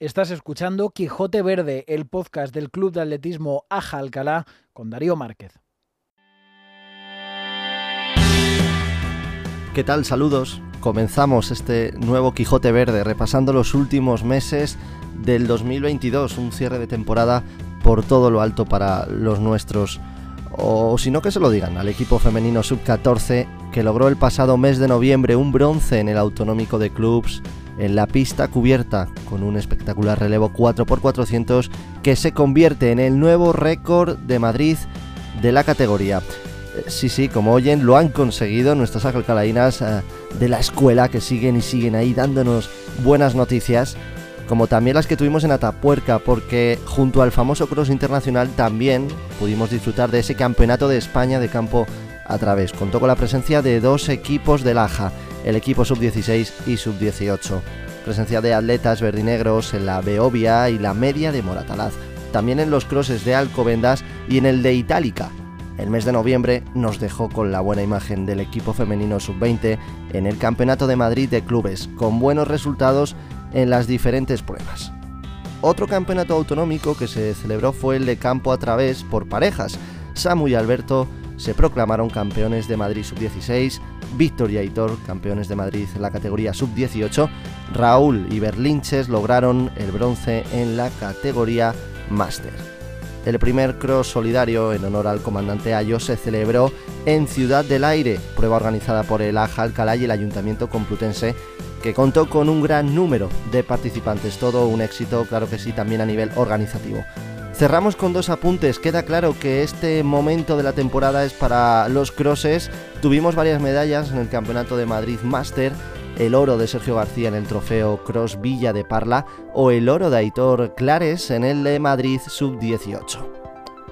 Estás escuchando Quijote Verde, el podcast del Club de Atletismo Aja Alcalá con Darío Márquez. ¿Qué tal? Saludos. Comenzamos este nuevo Quijote Verde repasando los últimos meses del 2022, un cierre de temporada por todo lo alto para los nuestros. O si no que se lo digan al equipo femenino sub-14 que logró el pasado mes de noviembre un bronce en el autonómico de clubs en la pista cubierta con un espectacular relevo 4x400 que se convierte en el nuevo récord de Madrid de la categoría. Eh, sí, sí, como oyen, lo han conseguido nuestras alcalainas eh, de la escuela que siguen y siguen ahí dándonos buenas noticias, como también las que tuvimos en Atapuerca, porque junto al famoso Cross Internacional también pudimos disfrutar de ese campeonato de España de campo a través. Contó con la presencia de dos equipos del AJA, el equipo sub-16 y sub-18. Presencia de atletas verdinegros en la Beovia y la media de Moratalaz. También en los crosses de Alcobendas y en el de Itálica. El mes de noviembre nos dejó con la buena imagen del equipo femenino sub-20 en el Campeonato de Madrid de Clubes, con buenos resultados en las diferentes pruebas. Otro campeonato autonómico que se celebró fue el de campo a través por parejas. Samu y Alberto se proclamaron campeones de Madrid sub-16, Víctor y Aitor campeones de Madrid en la categoría sub-18, Raúl y Berlinches lograron el bronce en la categoría Máster. El primer cross solidario en honor al comandante Ayo se celebró en Ciudad del Aire, prueba organizada por el AJA Alcalá y el Ayuntamiento Complutense, que contó con un gran número de participantes, todo un éxito, claro que sí, también a nivel organizativo. Cerramos con dos apuntes. Queda claro que este momento de la temporada es para los crosses. Tuvimos varias medallas en el Campeonato de Madrid Master, el oro de Sergio García en el trofeo Cross Villa de Parla o el oro de Aitor Clares en el de Madrid Sub-18.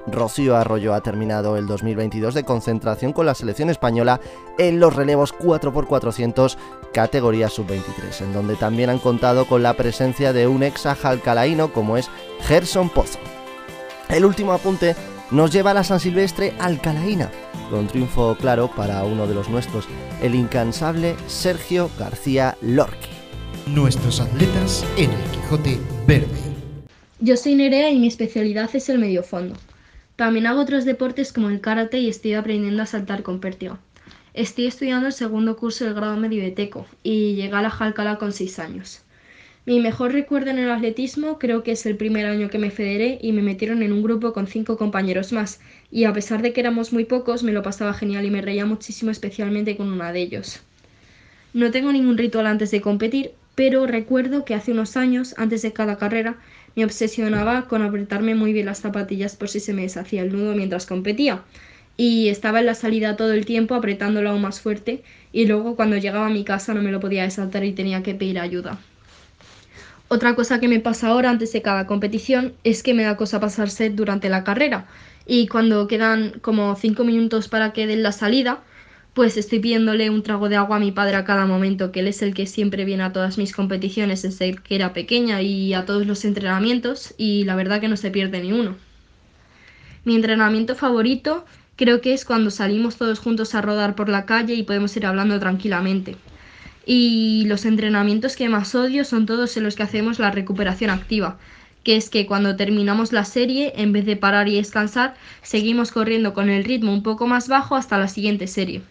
Rocío Arroyo ha terminado el 2022 de concentración con la selección española en los relevos 4x400 categoría sub-23, en donde también han contado con la presencia de un ex alcalaíno como es Gerson Pozo. El último apunte nos lleva a la San Silvestre Alcalaína, con triunfo claro para uno de los nuestros, el incansable Sergio García Lorque. Nuestros atletas en el Quijote Verde. Yo soy Nerea y mi especialidad es el mediofondo. También hago otros deportes como el karate y estoy aprendiendo a saltar con pértiga. Estoy estudiando el segundo curso del grado medio de Teco y llegué a la Jalcala con 6 años. Mi mejor recuerdo en el atletismo creo que es el primer año que me federé y me metieron en un grupo con cinco compañeros más, y a pesar de que éramos muy pocos, me lo pasaba genial y me reía muchísimo especialmente con una de ellos. No tengo ningún ritual antes de competir, pero recuerdo que hace unos años, antes de cada carrera, me obsesionaba con apretarme muy bien las zapatillas por si se me deshacía el nudo mientras competía. Y estaba en la salida todo el tiempo apretándolo aún más fuerte y luego cuando llegaba a mi casa no me lo podía desaltar y tenía que pedir ayuda. Otra cosa que me pasa ahora antes de cada competición es que me da cosa pasarse durante la carrera y cuando quedan como cinco minutos para que den la salida, pues estoy pidiéndole un trago de agua a mi padre a cada momento, que él es el que siempre viene a todas mis competiciones desde que era pequeña y a todos los entrenamientos y la verdad que no se pierde ni uno. Mi entrenamiento favorito creo que es cuando salimos todos juntos a rodar por la calle y podemos ir hablando tranquilamente. Y los entrenamientos que más odio son todos en los que hacemos la recuperación activa, que es que cuando terminamos la serie, en vez de parar y descansar, seguimos corriendo con el ritmo un poco más bajo hasta la siguiente serie.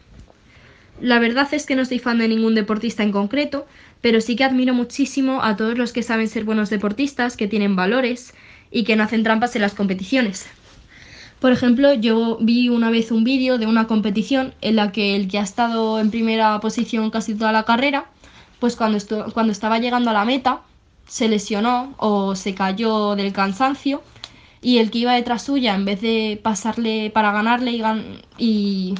La verdad es que no soy fan de ningún deportista en concreto, pero sí que admiro muchísimo a todos los que saben ser buenos deportistas, que tienen valores y que no hacen trampas en las competiciones. Por ejemplo, yo vi una vez un vídeo de una competición en la que el que ha estado en primera posición casi toda la carrera, pues cuando, cuando estaba llegando a la meta, se lesionó o se cayó del cansancio y el que iba detrás suya, en vez de pasarle para ganarle y, y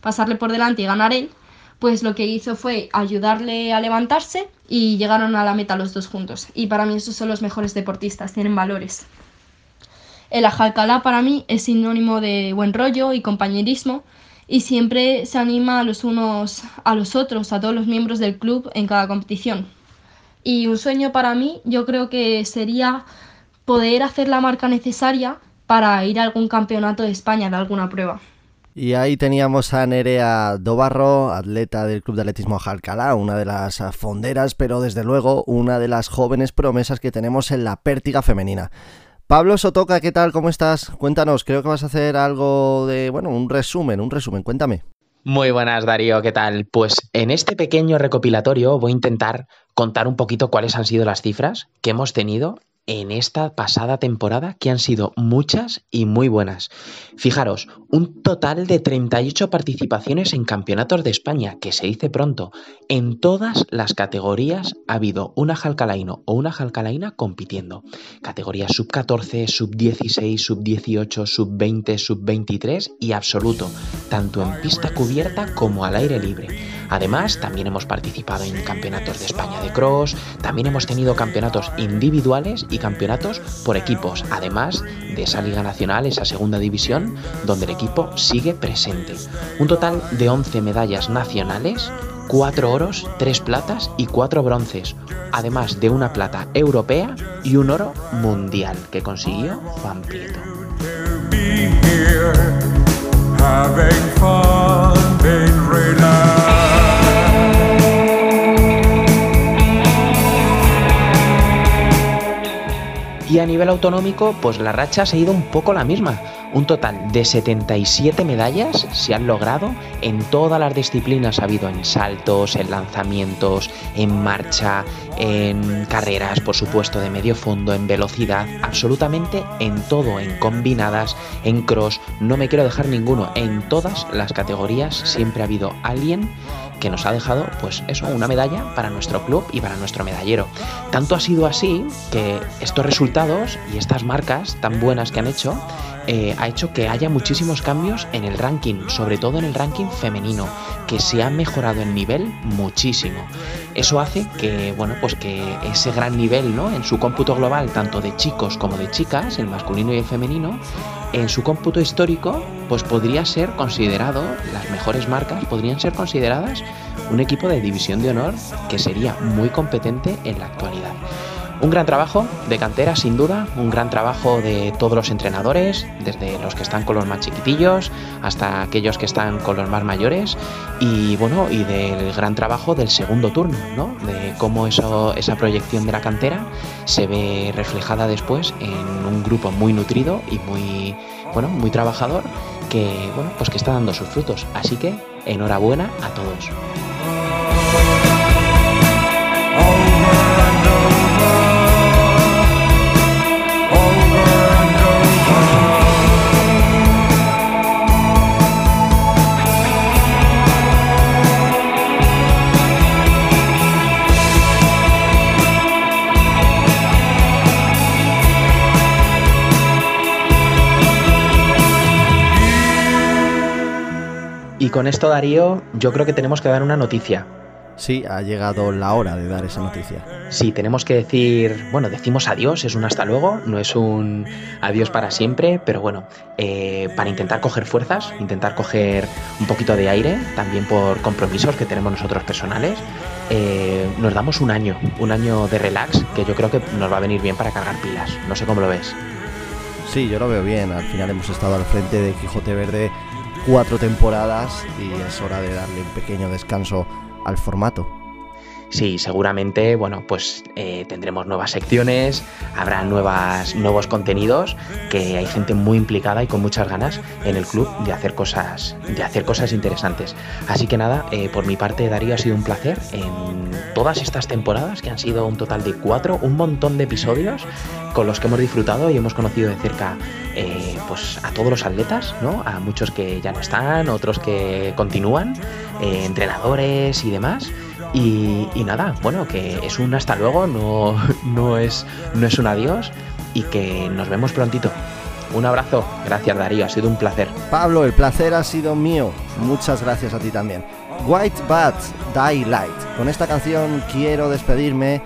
pasarle por delante y ganar él, pues lo que hizo fue ayudarle a levantarse y llegaron a la meta los dos juntos. Y para mí esos son los mejores deportistas, tienen valores. El ajalcalá para mí es sinónimo de buen rollo y compañerismo y siempre se anima a los unos a los otros, a todos los miembros del club en cada competición. Y un sueño para mí yo creo que sería poder hacer la marca necesaria para ir a algún campeonato de España de alguna prueba. Y ahí teníamos a Nerea Dobarro, atleta del Club de Atletismo Jalcalá, una de las fonderas, pero desde luego una de las jóvenes promesas que tenemos en la pértiga femenina. Pablo Sotoca, ¿qué tal? ¿Cómo estás? Cuéntanos, creo que vas a hacer algo de, bueno, un resumen, un resumen, cuéntame. Muy buenas, Darío, ¿qué tal? Pues en este pequeño recopilatorio voy a intentar contar un poquito cuáles han sido las cifras que hemos tenido en esta pasada temporada, que han sido muchas y muy buenas. Fijaros, un total de 38 participaciones en campeonatos de España, que se dice pronto. En todas las categorías ha habido una jalcalaino o una jalcalaina compitiendo. Categorías sub 14, sub 16, sub 18, sub 20, sub 23 y absoluto, tanto en pista cubierta como al aire libre. Además, también hemos participado en campeonatos de España de cross, también hemos tenido campeonatos individuales y campeonatos por equipos, además de esa Liga Nacional, esa segunda división, donde el equipo sigue presente. Un total de 11 medallas nacionales, 4 oros, 3 platas y 4 bronces, además de una plata europea y un oro mundial que consiguió Juan Prieto. Y a nivel autonómico, pues la racha ha ido un poco la misma. Un total de 77 medallas se han logrado en todas las disciplinas. Ha habido en saltos, en lanzamientos, en marcha, en carreras, por supuesto, de medio fondo, en velocidad, absolutamente en todo, en combinadas, en cross. No me quiero dejar ninguno. En todas las categorías siempre ha habido alguien que nos ha dejado, pues eso, una medalla para nuestro club y para nuestro medallero. Tanto ha sido así que estos resultados y estas marcas tan buenas que han hecho eh, ha hecho que haya muchísimos cambios en el ranking, sobre todo en el ranking femenino, que se ha mejorado el nivel muchísimo. Eso hace que, bueno, pues que ese gran nivel, ¿no? En su cómputo global, tanto de chicos como de chicas, el masculino y el femenino, en su cómputo histórico, pues podría ser considerado, las mejores marcas podrían ser consideradas un equipo de división de honor que sería muy competente en la actualidad. Un gran trabajo de cantera, sin duda, un gran trabajo de todos los entrenadores, desde los que están con los más chiquitillos hasta aquellos que están con los más mayores, y bueno, y del gran trabajo del segundo turno, ¿no? De cómo esa proyección de la cantera se ve reflejada después en un grupo muy nutrido y muy, bueno, muy trabajador que, bueno, pues que está dando sus frutos. Así que enhorabuena a todos. Y con esto, Darío, yo creo que tenemos que dar una noticia. Sí, ha llegado la hora de dar esa noticia. Sí, tenemos que decir, bueno, decimos adiós, es un hasta luego, no es un adiós para siempre, pero bueno, eh, para intentar coger fuerzas, intentar coger un poquito de aire, también por compromisos que tenemos nosotros personales, eh, nos damos un año, un año de relax que yo creo que nos va a venir bien para cargar pilas. No sé cómo lo ves. Sí, yo lo veo bien. Al final hemos estado al frente de Quijote Verde cuatro temporadas y es hora de darle un pequeño descanso al formato. Sí, seguramente, bueno, pues eh, tendremos nuevas secciones, habrá nuevas, nuevos contenidos, que hay gente muy implicada y con muchas ganas en el club de hacer cosas, de hacer cosas interesantes. Así que nada, eh, por mi parte, Darío, ha sido un placer en todas estas temporadas, que han sido un total de cuatro, un montón de episodios con los que hemos disfrutado y hemos conocido de cerca eh, pues a todos los atletas, ¿no? A muchos que ya no están, otros que continúan, entrenadores y demás. Y, nada, bueno, que es un hasta luego, no, no, es, no es un adiós y que nos vemos prontito. Un abrazo, gracias Darío, ha sido un placer. Pablo, el placer ha sido mío. Muchas gracias a ti también. White Bat, Die Light. Con esta canción quiero despedirme,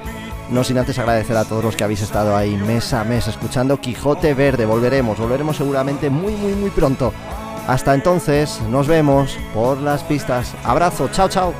no sin antes agradecer a todos los que habéis estado ahí mes a mes escuchando Quijote Verde. Volveremos, volveremos seguramente muy, muy, muy pronto. Hasta entonces, nos vemos por las pistas. Abrazo, chao, chao.